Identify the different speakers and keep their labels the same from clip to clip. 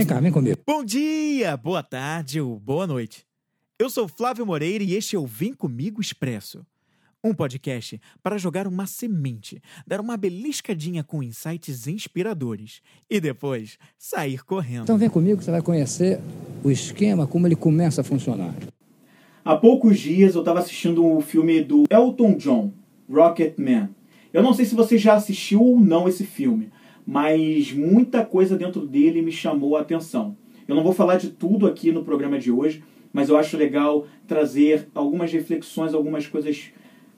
Speaker 1: Vem cá, vem comigo.
Speaker 2: Bom dia, boa tarde ou boa noite. Eu sou Flávio Moreira e este é o Vem Comigo Expresso. Um podcast para jogar uma semente, dar uma beliscadinha com insights inspiradores e depois sair correndo.
Speaker 1: Então vem comigo que você vai conhecer o esquema, como ele começa a funcionar.
Speaker 3: Há poucos dias eu estava assistindo o filme do Elton John, Rocket Man. Eu não sei se você já assistiu ou não esse filme, mas muita coisa dentro dele me chamou a atenção. Eu não vou falar de tudo aqui no programa de hoje, mas eu acho legal trazer algumas reflexões, algumas coisas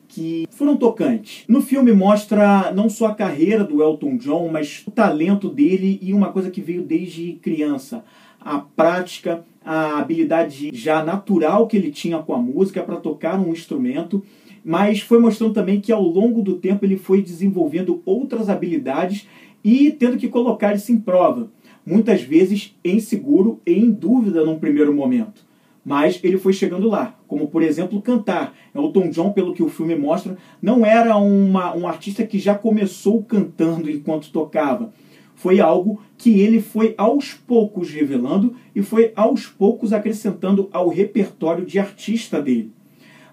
Speaker 3: que foram tocantes. No filme mostra não só a carreira do Elton John, mas o talento dele e uma coisa que veio desde criança, a prática, a habilidade já natural que ele tinha com a música para tocar um instrumento, mas foi mostrando também que ao longo do tempo ele foi desenvolvendo outras habilidades e tendo que colocar isso em prova, muitas vezes inseguro e em dúvida num primeiro momento. Mas ele foi chegando lá, como por exemplo cantar. Elton John, pelo que o filme mostra, não era uma, um artista que já começou cantando enquanto tocava. Foi algo que ele foi aos poucos revelando e foi aos poucos acrescentando ao repertório de artista dele.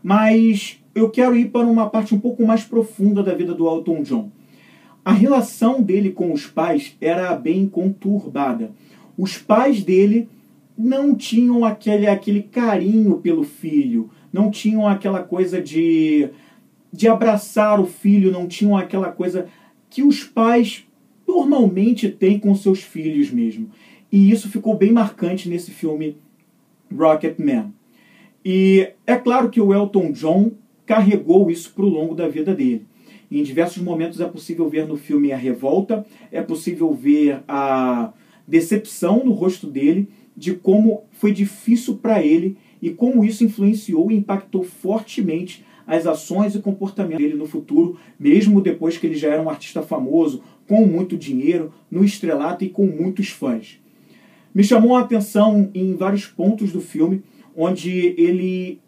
Speaker 3: Mas eu quero ir para uma parte um pouco mais profunda da vida do Elton John. A relação dele com os pais era bem conturbada. Os pais dele não tinham aquele, aquele carinho pelo filho, não tinham aquela coisa de, de abraçar o filho, não tinham aquela coisa que os pais normalmente têm com seus filhos mesmo. E isso ficou bem marcante nesse filme Rocket Man. E é claro que o Elton John carregou isso para o longo da vida dele. Em diversos momentos é possível ver no filme a revolta, é possível ver a decepção no rosto dele de como foi difícil para ele e como isso influenciou e impactou fortemente as ações e comportamento dele no futuro, mesmo depois que ele já era um artista famoso, com muito dinheiro, no estrelato e com muitos fãs. Me chamou a atenção em vários pontos do filme, onde ele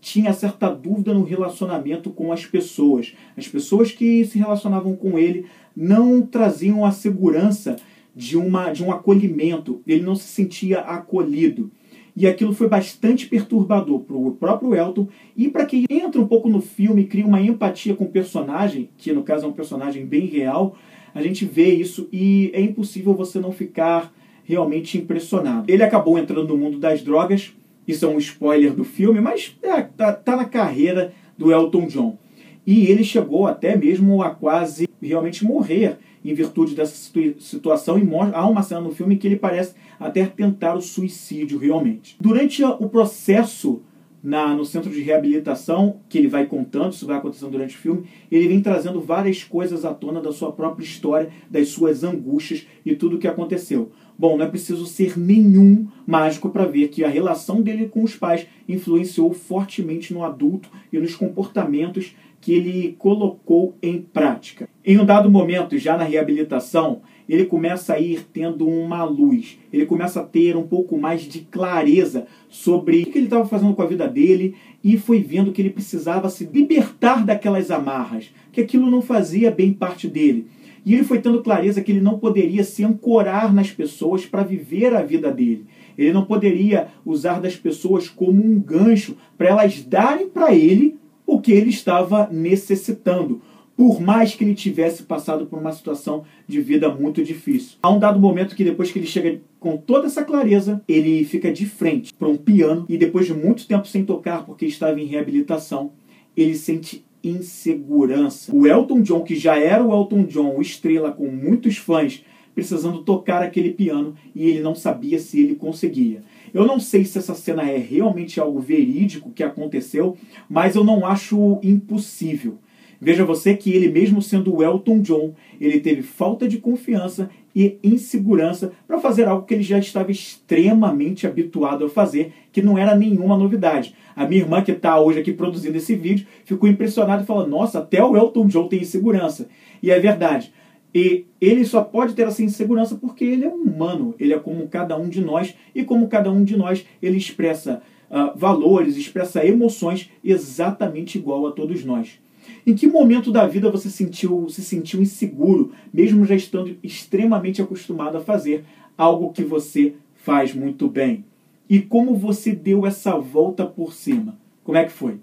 Speaker 3: tinha certa dúvida no relacionamento com as pessoas. As pessoas que se relacionavam com ele não traziam a segurança de, uma, de um acolhimento, ele não se sentia acolhido. E aquilo foi bastante perturbador para o próprio Elton e para quem entra um pouco no filme e cria uma empatia com o personagem, que no caso é um personagem bem real, a gente vê isso e é impossível você não ficar realmente impressionado. Ele acabou entrando no mundo das drogas, isso é um spoiler do filme, mas é, tá, tá na carreira do Elton John. E ele chegou até mesmo a quase realmente morrer em virtude dessa situação. E há uma cena no filme que ele parece até tentar o suicídio realmente. Durante o processo na, no centro de reabilitação, que ele vai contando, isso vai acontecendo durante o filme, ele vem trazendo várias coisas à tona da sua própria história, das suas angústias e tudo o que aconteceu. Bom, não é preciso ser nenhum mágico para ver que a relação dele com os pais influenciou fortemente no adulto e nos comportamentos que ele colocou em prática. Em um dado momento, já na reabilitação, ele começa a ir tendo uma luz, ele começa a ter um pouco mais de clareza sobre o que ele estava fazendo com a vida dele e foi vendo que ele precisava se libertar daquelas amarras, que aquilo não fazia bem parte dele. E ele foi tendo clareza que ele não poderia se ancorar nas pessoas para viver a vida dele. Ele não poderia usar das pessoas como um gancho para elas darem para ele o que ele estava necessitando, por mais que ele tivesse passado por uma situação de vida muito difícil. Há um dado momento que depois que ele chega com toda essa clareza, ele fica de frente para um piano e depois de muito tempo sem tocar porque estava em reabilitação, ele sente insegurança. O Elton John, que já era o Elton John, estrela com muitos fãs, precisando tocar aquele piano e ele não sabia se ele conseguia. Eu não sei se essa cena é realmente algo verídico que aconteceu, mas eu não acho impossível. Veja você que ele, mesmo sendo o Elton John, ele teve falta de confiança e insegurança para fazer algo que ele já estava extremamente habituado a fazer, que não era nenhuma novidade. A minha irmã, que está hoje aqui produzindo esse vídeo, ficou impressionada e falou: Nossa, até o Elton John tem insegurança. E é verdade. E ele só pode ter essa insegurança porque ele é humano, ele é como cada um de nós, e como cada um de nós, ele expressa uh, valores, expressa emoções exatamente igual a todos nós. Em que momento da vida você sentiu, se sentiu inseguro, mesmo já estando extremamente acostumado a fazer algo que você
Speaker 4: faz muito bem. E como você deu essa volta por cima? Como é que foi?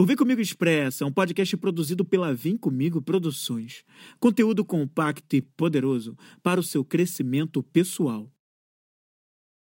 Speaker 3: O Vem Comigo Expressa é um podcast produzido pela Vem Comigo Produções. Conteúdo compacto e poderoso para o seu crescimento pessoal.